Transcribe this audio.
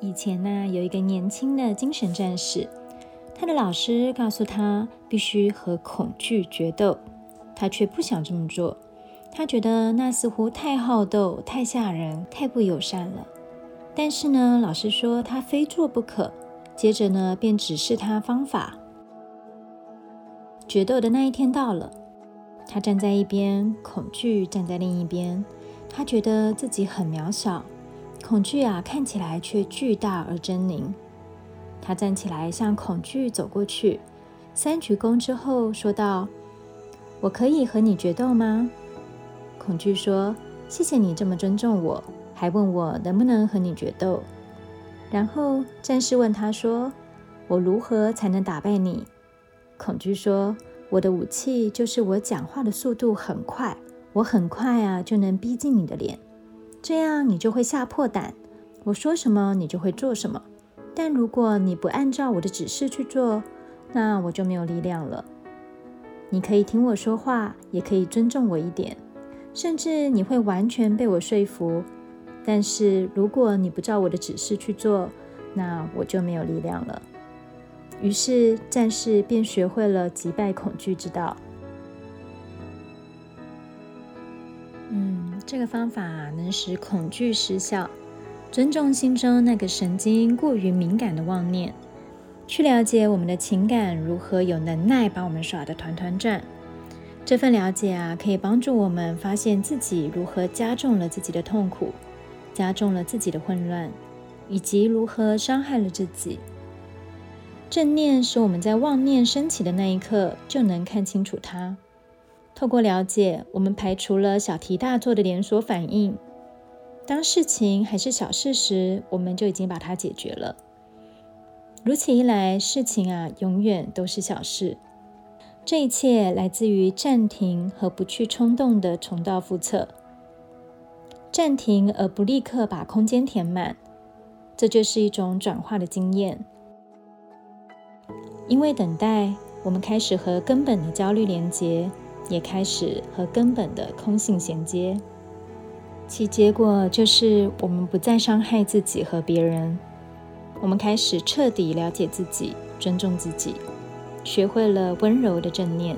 以前呢，有一个年轻的精神战士，他的老师告诉他必须和恐惧决斗，他却不想这么做。他觉得那似乎太好斗、太吓人、太不友善了。但是呢，老师说他非做不可。接着呢，便指示他方法。决斗的那一天到了，他站在一边，恐惧站在另一边。他觉得自己很渺小。恐惧啊，看起来却巨大而狰狞。他站起来向恐惧走过去，三鞠躬之后说道：“我可以和你决斗吗？”恐惧说：“谢谢你这么尊重我，还问我能不能和你决斗。”然后战士问他说：“我如何才能打败你？”恐惧说：“我的武器就是我讲话的速度很快，我很快啊就能逼近你的脸。”这样你就会吓破胆，我说什么你就会做什么。但如果你不按照我的指示去做，那我就没有力量了。你可以听我说话，也可以尊重我一点，甚至你会完全被我说服。但是如果你不照我的指示去做，那我就没有力量了。于是战士便学会了击败恐惧之道。这个方法能使恐惧失效，尊重心中那个神经过于敏感的妄念，去了解我们的情感如何有能耐把我们耍得团团转。这份了解啊，可以帮助我们发现自己如何加重了自己的痛苦，加重了自己的混乱，以及如何伤害了自己。正念使我们在妄念升起的那一刻就能看清楚它。透过了解，我们排除了小题大做的连锁反应。当事情还是小事时，我们就已经把它解决了。如此一来，事情啊，永远都是小事。这一切来自于暂停和不去冲动的重蹈覆辙。暂停而不立刻把空间填满，这就是一种转化的经验。因为等待，我们开始和根本的焦虑连接。也开始和根本的空性衔接，其结果就是我们不再伤害自己和别人，我们开始彻底了解自己，尊重自己，学会了温柔的正念。